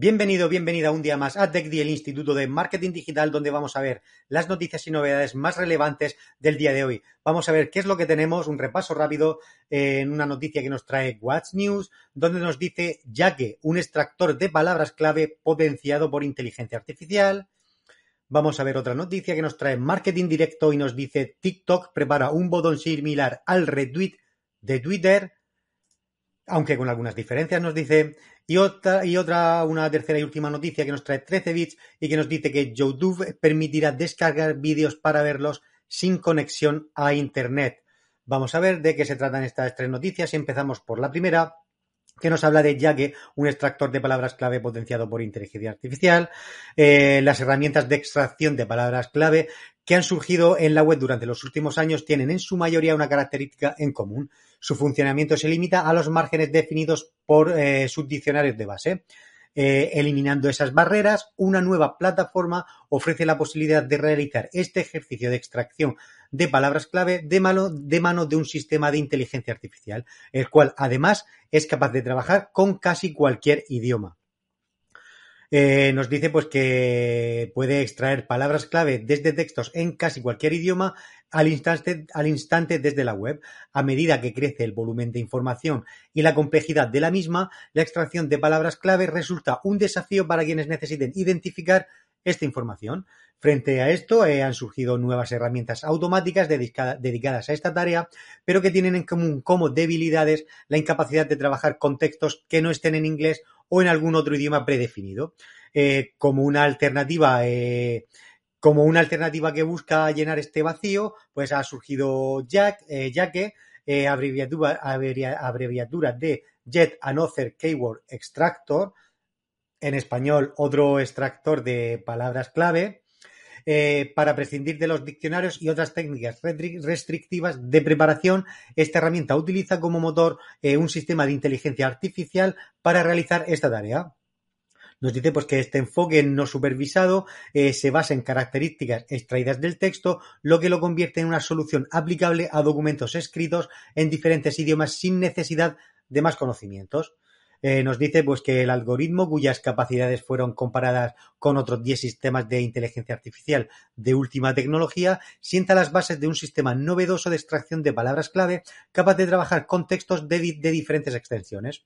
Bienvenido, bienvenida un día más a TechDi, el Instituto de Marketing Digital, donde vamos a ver las noticias y novedades más relevantes del día de hoy. Vamos a ver qué es lo que tenemos, un repaso rápido eh, en una noticia que nos trae What's News, donde nos dice que un extractor de palabras clave potenciado por inteligencia artificial. Vamos a ver otra noticia que nos trae Marketing Directo y nos dice TikTok prepara un botón similar al retweet de Twitter aunque con algunas diferencias nos dice. Y otra, y otra, una tercera y última noticia que nos trae 13 bits y que nos dice que YouTube permitirá descargar vídeos para verlos sin conexión a Internet. Vamos a ver de qué se tratan estas tres noticias empezamos por la primera que nos habla de Yage, un extractor de palabras clave potenciado por inteligencia artificial, eh, las herramientas de extracción de palabras clave que han surgido en la web durante los últimos años tienen en su mayoría una característica en común. Su funcionamiento se limita a los márgenes definidos por eh, sus diccionarios de base. Eh, eliminando esas barreras, una nueva plataforma ofrece la posibilidad de realizar este ejercicio de extracción de palabras clave de mano de un sistema de inteligencia artificial, el cual además es capaz de trabajar con casi cualquier idioma. Eh, nos dice pues que puede extraer palabras clave desde textos en casi cualquier idioma al instante, al instante desde la web. A medida que crece el volumen de información y la complejidad de la misma, la extracción de palabras clave resulta un desafío para quienes necesiten identificar esta información. Frente a esto, eh, han surgido nuevas herramientas automáticas dedicadas a esta tarea, pero que tienen en común como debilidades la incapacidad de trabajar con textos que no estén en inglés o en algún otro idioma predefinido. Eh, como una alternativa eh, como una alternativa que busca llenar este vacío, pues ha surgido Jack, eh, abreviatura, abreviatura, de Jet Another Keyword Extractor, en español otro extractor de palabras clave, para prescindir de los diccionarios y otras técnicas restrictivas de preparación, esta herramienta utiliza como motor un sistema de inteligencia artificial para realizar esta tarea. Nos dice pues que este enfoque no supervisado eh, se basa en características extraídas del texto, lo que lo convierte en una solución aplicable a documentos escritos en diferentes idiomas sin necesidad de más conocimientos. Eh, nos dice pues que el algoritmo cuyas capacidades fueron comparadas con otros 10 sistemas de inteligencia artificial de última tecnología sienta las bases de un sistema novedoso de extracción de palabras clave capaz de trabajar con textos de diferentes extensiones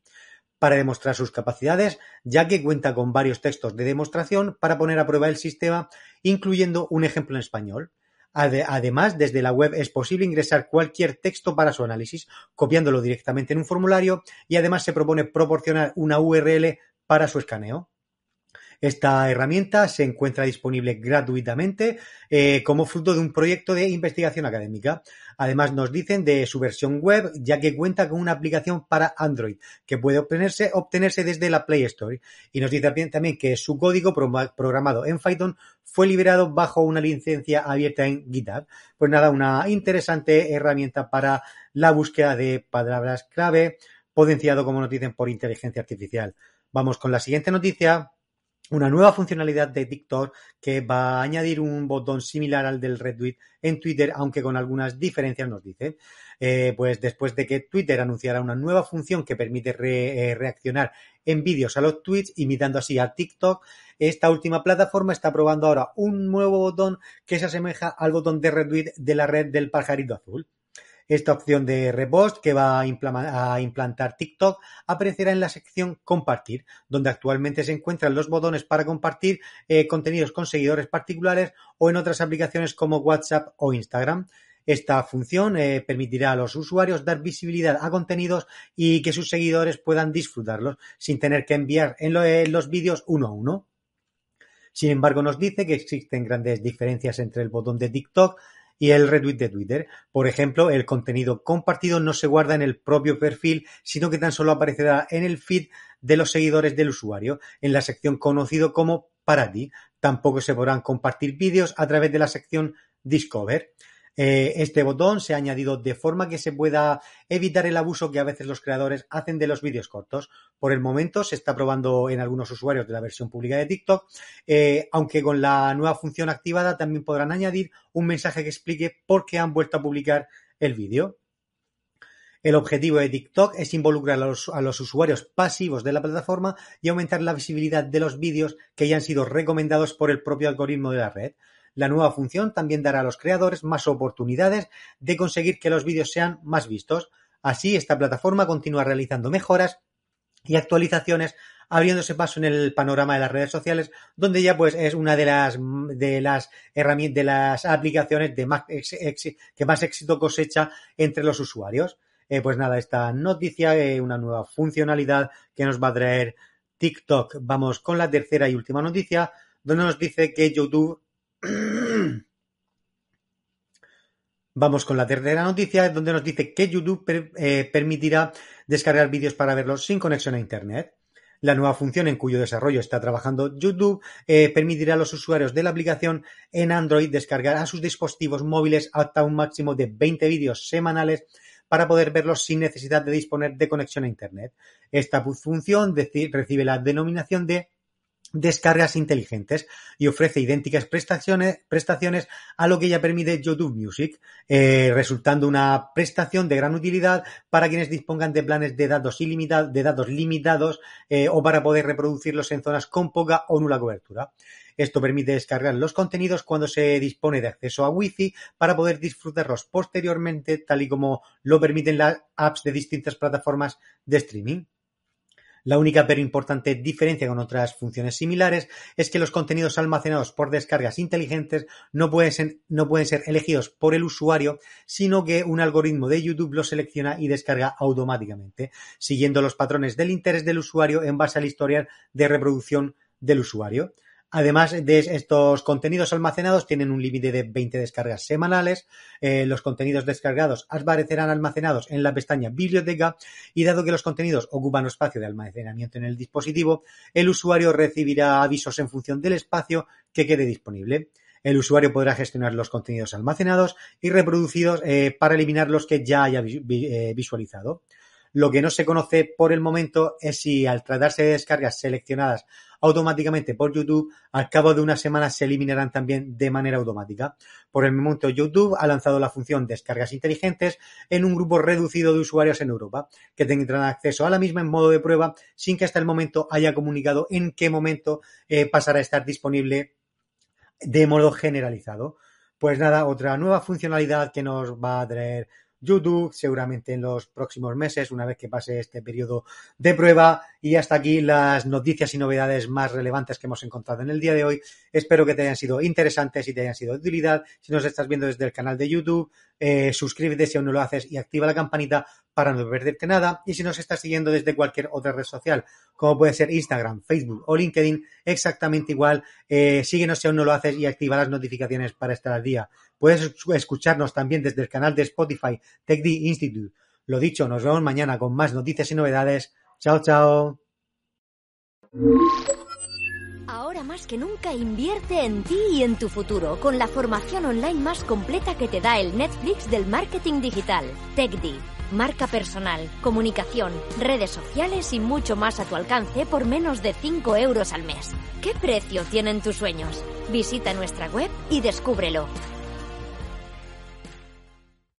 para demostrar sus capacidades, ya que cuenta con varios textos de demostración para poner a prueba el sistema, incluyendo un ejemplo en español. Además, desde la web es posible ingresar cualquier texto para su análisis, copiándolo directamente en un formulario y además se propone proporcionar una URL para su escaneo. Esta herramienta se encuentra disponible gratuitamente eh, como fruto de un proyecto de investigación académica. Además, nos dicen de su versión web, ya que cuenta con una aplicación para Android que puede obtenerse, obtenerse desde la Play Store. Y nos dice también que su código programado en Python fue liberado bajo una licencia abierta en GitHub. Pues nada, una interesante herramienta para la búsqueda de palabras clave, potenciado, como nos dicen, por inteligencia artificial. Vamos con la siguiente noticia una nueva funcionalidad de TikTok que va a añadir un botón similar al del retweet en Twitter, aunque con algunas diferencias nos dice. Eh, pues después de que Twitter anunciara una nueva función que permite eh, reaccionar en vídeos a los tweets, imitando así a TikTok, esta última plataforma está probando ahora un nuevo botón que se asemeja al botón de retweet de la red del pajarito azul. Esta opción de repost que va a, implantar TikTok aparecerá en la sección Compartir, donde actualmente se encuentran los botones para compartir eh, contenidos con seguidores particulares o en otras aplicaciones como WhatsApp o Instagram. Esta función eh, permitirá a los usuarios dar visibilidad a contenidos y que sus seguidores puedan disfrutarlos sin tener que enviar en los vídeos uno a uno. Sin embargo, nos dice que existen grandes diferencias entre el botón de TikTok y el retweet de Twitter. Por ejemplo, el contenido compartido no se guarda en el propio perfil, sino que tan solo aparecerá en el feed de los seguidores del usuario, en la sección conocido como para ti. Tampoco se podrán compartir vídeos a través de la sección Discover. Eh, este botón se ha añadido de forma que se pueda evitar el abuso que a veces los creadores hacen de los vídeos cortos. Por el momento se está probando en algunos usuarios de la versión pública de TikTok, eh, aunque con la nueva función activada también podrán añadir un mensaje que explique por qué han vuelto a publicar el vídeo. El objetivo de TikTok es involucrar a los, a los, usuarios pasivos de la plataforma y aumentar la visibilidad de los vídeos que ya han sido recomendados por el propio algoritmo de la red. La nueva función también dará a los creadores más oportunidades de conseguir que los vídeos sean más vistos. Así, esta plataforma continúa realizando mejoras y actualizaciones abriéndose paso en el panorama de las redes sociales, donde ya pues es una de las de las herramientas de las aplicaciones de más que más éxito cosecha entre los usuarios. Eh, pues nada, esta noticia, eh, una nueva funcionalidad que nos va a traer TikTok. Vamos con la tercera y última noticia, donde nos dice que YouTube Vamos con la tercera noticia, donde nos dice que YouTube eh, permitirá descargar vídeos para verlos sin conexión a Internet. La nueva función en cuyo desarrollo está trabajando YouTube eh, permitirá a los usuarios de la aplicación en Android descargar a sus dispositivos móviles hasta un máximo de 20 vídeos semanales para poder verlos sin necesidad de disponer de conexión a Internet. Esta función recibe la denominación de descargas inteligentes y ofrece idénticas prestaciones, prestaciones a lo que ya permite YouTube Music, eh, resultando una prestación de gran utilidad para quienes dispongan de planes de datos ilimitados, de datos limitados eh, o para poder reproducirlos en zonas con poca o nula cobertura. Esto permite descargar los contenidos cuando se dispone de acceso a Wi-Fi para poder disfrutarlos posteriormente, tal y como lo permiten las apps de distintas plataformas de streaming. La única pero importante diferencia con otras funciones similares es que los contenidos almacenados por descargas inteligentes no pueden, ser, no pueden ser elegidos por el usuario, sino que un algoritmo de YouTube los selecciona y descarga automáticamente, siguiendo los patrones del interés del usuario en base al historial de reproducción del usuario. Además de estos contenidos almacenados, tienen un límite de 20 descargas semanales. Eh, los contenidos descargados aparecerán almacenados en la pestaña Biblioteca y dado que los contenidos ocupan espacio de almacenamiento en el dispositivo, el usuario recibirá avisos en función del espacio que quede disponible. El usuario podrá gestionar los contenidos almacenados y reproducidos eh, para eliminar los que ya haya eh, visualizado. Lo que no se conoce por el momento es si al tratarse de descargas seleccionadas automáticamente por YouTube, al cabo de una semana se eliminarán también de manera automática. Por el momento, YouTube ha lanzado la función descargas inteligentes en un grupo reducido de usuarios en Europa, que tendrán acceso a la misma en modo de prueba sin que hasta el momento haya comunicado en qué momento eh, pasará a estar disponible de modo generalizado. Pues nada, otra nueva funcionalidad que nos va a traer YouTube, seguramente en los próximos meses, una vez que pase este periodo de prueba. Y hasta aquí las noticias y novedades más relevantes que hemos encontrado en el día de hoy. Espero que te hayan sido interesantes y te hayan sido de utilidad. Si nos estás viendo desde el canal de YouTube, eh, suscríbete si aún no lo haces y activa la campanita para no perderte nada. Y si nos estás siguiendo desde cualquier otra red social, como puede ser Instagram, Facebook o LinkedIn, exactamente igual, eh, síguenos si aún no lo haces y activa las notificaciones para estar al día. Puedes escucharnos también desde el canal de Spotify TechD Institute. Lo dicho, nos vemos mañana con más noticias y novedades. Chao, chao. Ahora más que nunca invierte en ti y en tu futuro con la formación online más completa que te da el Netflix del marketing digital, TechD marca personal, comunicación, redes sociales y mucho más a tu alcance por menos de 5 euros al mes. ¿Qué precio tienen tus sueños? Visita nuestra web y descúbrelo